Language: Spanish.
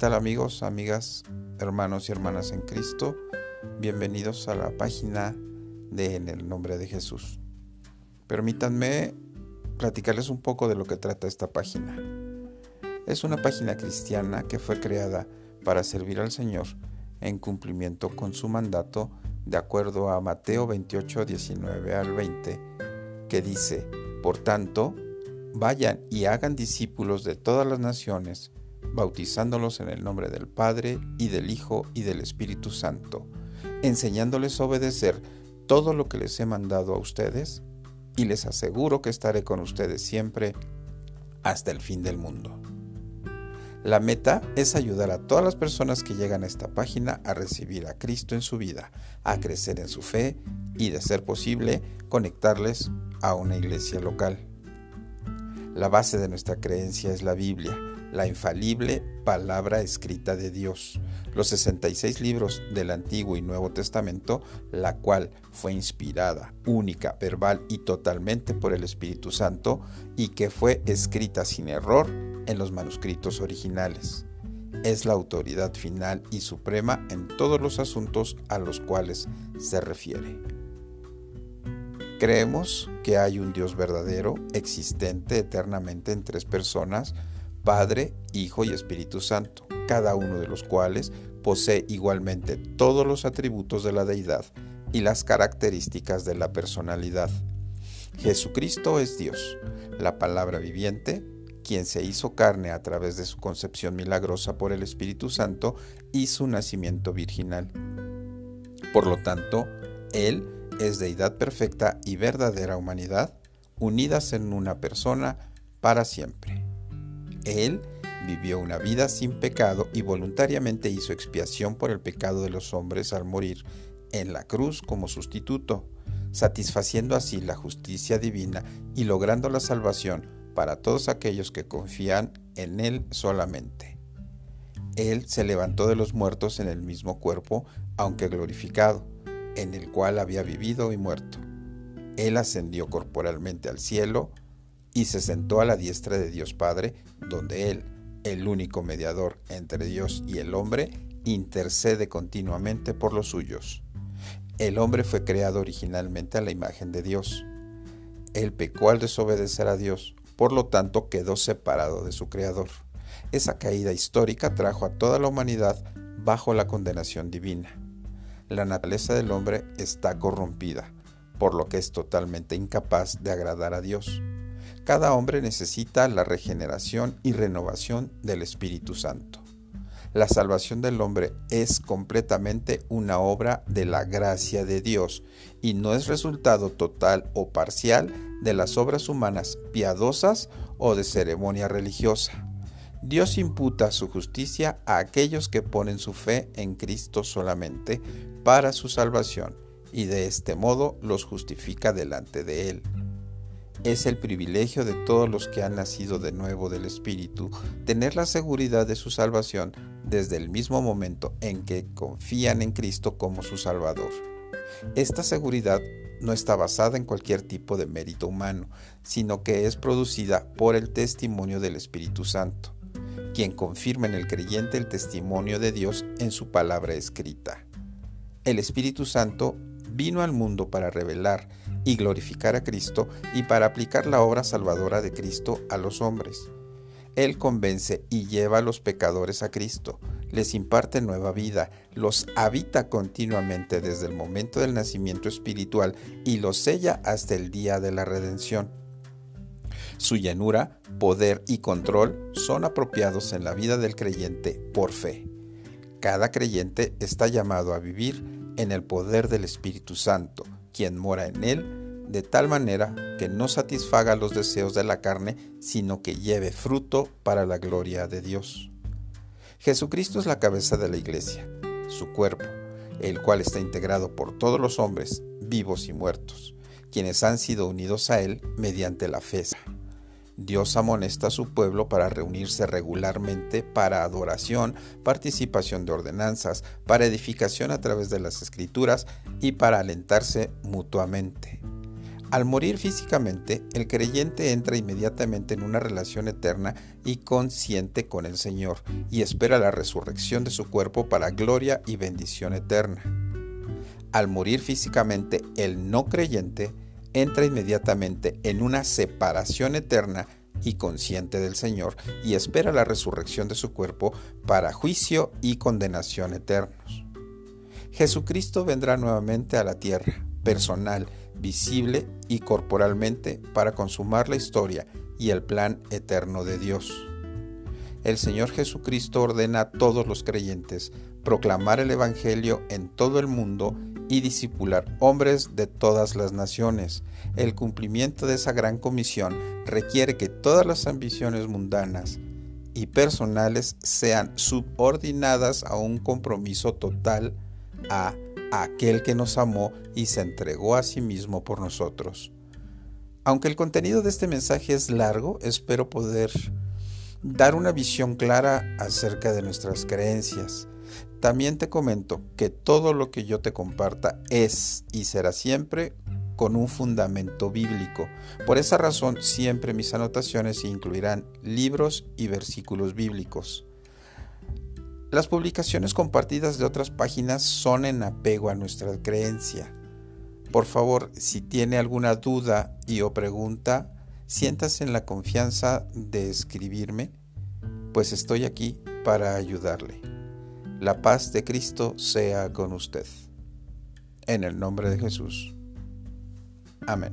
tal amigos, amigas, hermanos y hermanas en Cristo? Bienvenidos a la página de En el nombre de Jesús. Permítanme platicarles un poco de lo que trata esta página. Es una página cristiana que fue creada para servir al Señor en cumplimiento con su mandato de acuerdo a Mateo 28, 19 al 20, que dice, Por tanto, vayan y hagan discípulos de todas las naciones, bautizándolos en el nombre del Padre y del Hijo y del Espíritu Santo, enseñándoles a obedecer todo lo que les he mandado a ustedes, y les aseguro que estaré con ustedes siempre hasta el fin del mundo. La meta es ayudar a todas las personas que llegan a esta página a recibir a Cristo en su vida, a crecer en su fe y, de ser posible, conectarles a una iglesia local. La base de nuestra creencia es la Biblia, la infalible palabra escrita de Dios, los 66 libros del Antiguo y Nuevo Testamento, la cual fue inspirada, única, verbal y totalmente por el Espíritu Santo y que fue escrita sin error en los manuscritos originales. Es la autoridad final y suprema en todos los asuntos a los cuales se refiere. Creemos que hay un Dios verdadero, existente eternamente en tres personas, Padre, Hijo y Espíritu Santo, cada uno de los cuales posee igualmente todos los atributos de la deidad y las características de la personalidad. Jesucristo es Dios, la palabra viviente, quien se hizo carne a través de su concepción milagrosa por el Espíritu Santo y su nacimiento virginal. Por lo tanto, Él es deidad perfecta y verdadera humanidad, unidas en una persona para siempre. Él vivió una vida sin pecado y voluntariamente hizo expiación por el pecado de los hombres al morir en la cruz como sustituto, satisfaciendo así la justicia divina y logrando la salvación para todos aquellos que confían en Él solamente. Él se levantó de los muertos en el mismo cuerpo, aunque glorificado, en el cual había vivido y muerto. Él ascendió corporalmente al cielo, y se sentó a la diestra de Dios Padre, donde Él, el único mediador entre Dios y el hombre, intercede continuamente por los suyos. El hombre fue creado originalmente a la imagen de Dios. Él pecó al desobedecer a Dios, por lo tanto quedó separado de su Creador. Esa caída histórica trajo a toda la humanidad bajo la condenación divina. La naturaleza del hombre está corrompida, por lo que es totalmente incapaz de agradar a Dios. Cada hombre necesita la regeneración y renovación del Espíritu Santo. La salvación del hombre es completamente una obra de la gracia de Dios y no es resultado total o parcial de las obras humanas piadosas o de ceremonia religiosa. Dios imputa su justicia a aquellos que ponen su fe en Cristo solamente para su salvación y de este modo los justifica delante de Él. Es el privilegio de todos los que han nacido de nuevo del Espíritu tener la seguridad de su salvación desde el mismo momento en que confían en Cristo como su Salvador. Esta seguridad no está basada en cualquier tipo de mérito humano, sino que es producida por el testimonio del Espíritu Santo, quien confirma en el creyente el testimonio de Dios en su palabra escrita. El Espíritu Santo vino al mundo para revelar y glorificar a Cristo y para aplicar la obra salvadora de Cristo a los hombres. Él convence y lleva a los pecadores a Cristo, les imparte nueva vida, los habita continuamente desde el momento del nacimiento espiritual y los sella hasta el día de la redención. Su llenura, poder y control son apropiados en la vida del creyente por fe. Cada creyente está llamado a vivir en el poder del Espíritu Santo, quien mora en él, de tal manera que no satisfaga los deseos de la carne, sino que lleve fruto para la gloria de Dios. Jesucristo es la cabeza de la iglesia, su cuerpo, el cual está integrado por todos los hombres, vivos y muertos, quienes han sido unidos a Él mediante la fe. Dios amonesta a su pueblo para reunirse regularmente para adoración, participación de ordenanzas, para edificación a través de las escrituras y para alentarse mutuamente. Al morir físicamente, el creyente entra inmediatamente en una relación eterna y consciente con el Señor y espera la resurrección de su cuerpo para gloria y bendición eterna. Al morir físicamente, el no creyente entra inmediatamente en una separación eterna y consciente del Señor y espera la resurrección de su cuerpo para juicio y condenación eternos. Jesucristo vendrá nuevamente a la tierra, personal, visible y corporalmente para consumar la historia y el plan eterno de Dios. El Señor Jesucristo ordena a todos los creyentes proclamar el Evangelio en todo el mundo y discipular hombres de todas las naciones. El cumplimiento de esa gran comisión requiere que todas las ambiciones mundanas y personales sean subordinadas a un compromiso total a aquel que nos amó y se entregó a sí mismo por nosotros. Aunque el contenido de este mensaje es largo, espero poder dar una visión clara acerca de nuestras creencias. También te comento que todo lo que yo te comparta es y será siempre con un fundamento bíblico. Por esa razón, siempre mis anotaciones incluirán libros y versículos bíblicos. Las publicaciones compartidas de otras páginas son en apego a nuestra creencia. Por favor, si tiene alguna duda y o pregunta, siéntase en la confianza de escribirme, pues estoy aquí para ayudarle. La paz de Cristo sea con usted. En el nombre de Jesús. Amén.